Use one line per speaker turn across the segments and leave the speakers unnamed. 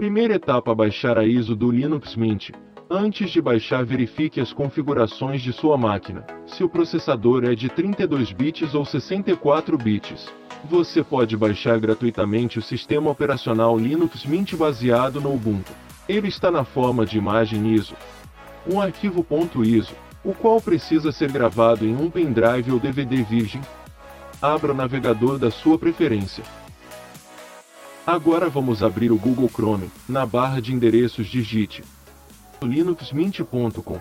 Primeira etapa baixar a ISO do Linux Mint. Antes de baixar verifique as configurações de sua máquina, se o processador é de 32 bits ou 64 bits. Você pode baixar gratuitamente o sistema operacional Linux Mint baseado no Ubuntu. Ele está na forma de imagem ISO. Um arquivo .ISO, o qual precisa ser gravado em um pendrive ou DVD virgem. Abra o navegador da sua preferência. Agora vamos abrir o Google Chrome. Na barra de endereços digite linuxmint.com.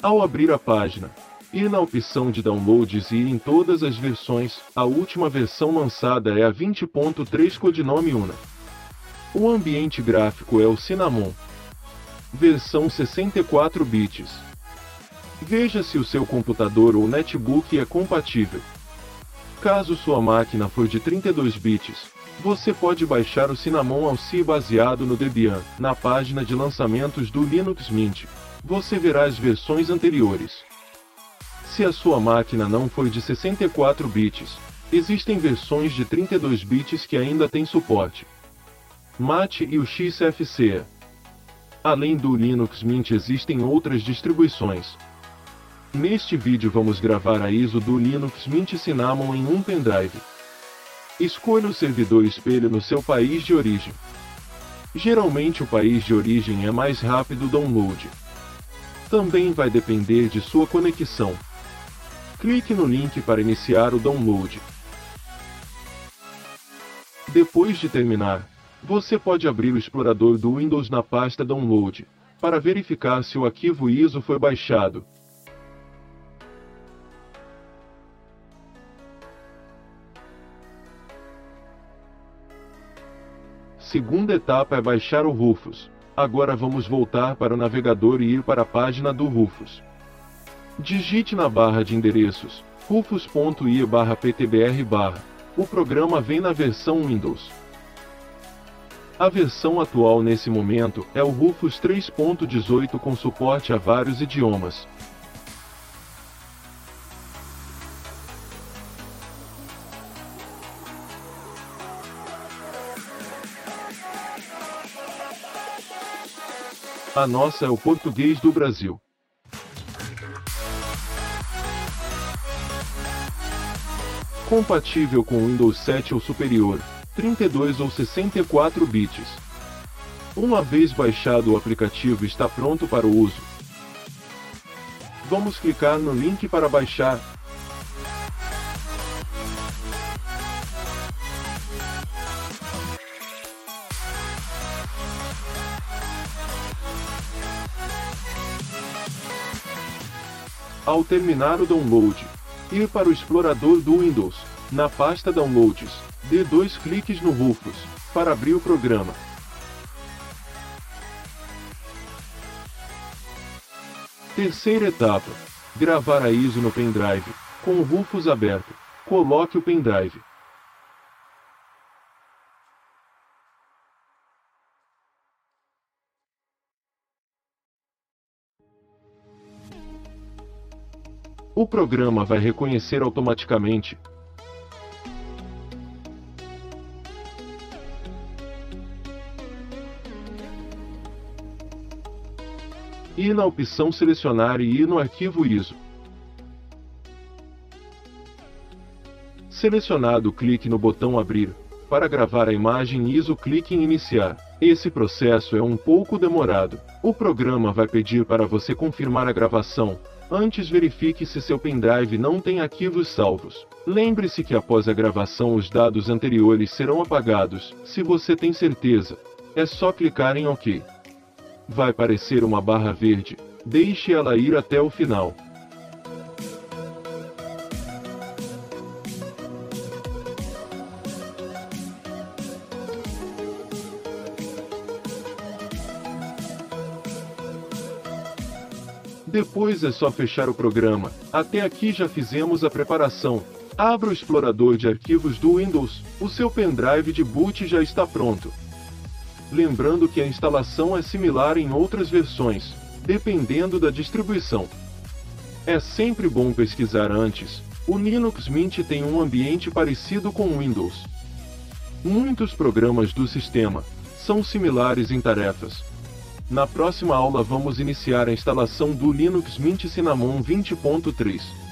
Ao abrir a página, ir na opção de downloads e em todas as versões, a última versão lançada é a 20.3 codinome UNA. O ambiente gráfico é o Cinnamon. Versão 64 bits. Veja se o seu computador ou netbook é compatível. Caso sua máquina for de 32 bits, você pode baixar o Cinnamon Alci baseado no Debian, na página de lançamentos do Linux Mint. Você verá as versões anteriores. Se a sua máquina não for de 64 bits, existem versões de 32 bits que ainda têm suporte. Mate e o XFCE. Além do Linux Mint existem outras distribuições. Neste vídeo vamos gravar a ISO do Linux Mint Cinnamon em um pendrive. Escolha o servidor espelho no seu país de origem. Geralmente o país de origem é mais rápido o download. Também vai depender de sua conexão. Clique no link para iniciar o download. Depois de terminar, você pode abrir o explorador do Windows na pasta Download, para verificar se o arquivo ISO foi baixado. Segunda etapa é baixar o Rufus. Agora vamos voltar para o navegador e ir para a página do Rufus. Digite na barra de endereços rufus.ie ptbr O programa vem na versão Windows. A versão atual nesse momento é o Rufus 3.18 com suporte a vários idiomas, A nossa é o português do Brasil. Compatível com Windows 7 ou superior, 32 ou 64 bits. Uma vez baixado o aplicativo está pronto para o uso. Vamos clicar no link para baixar, Ao terminar o download, ir para o explorador do Windows, na pasta Downloads, dê dois cliques no Rufus, para abrir o programa. Terceira etapa. Gravar a ISO no pendrive. Com o Rufus aberto, coloque o pendrive. O programa vai reconhecer automaticamente. Ir na opção Selecionar e ir no arquivo ISO. Selecionado, clique no botão Abrir. Para gravar a imagem ISO, clique em Iniciar. Esse processo é um pouco demorado. O programa vai pedir para você confirmar a gravação, Antes verifique se seu pendrive não tem arquivos salvos. Lembre-se que após a gravação os dados anteriores serão apagados, se você tem certeza. É só clicar em OK. Vai aparecer uma barra verde. Deixe ela ir até o final. Depois é só fechar o programa. Até aqui já fizemos a preparação. Abra o explorador de arquivos do Windows. O seu pendrive de boot já está pronto. Lembrando que a instalação é similar em outras versões, dependendo da distribuição. É sempre bom pesquisar antes. O Linux Mint tem um ambiente parecido com o Windows. Muitos programas do sistema são similares em tarefas. Na próxima aula vamos iniciar a instalação do Linux Mint Cinnamon 20.3.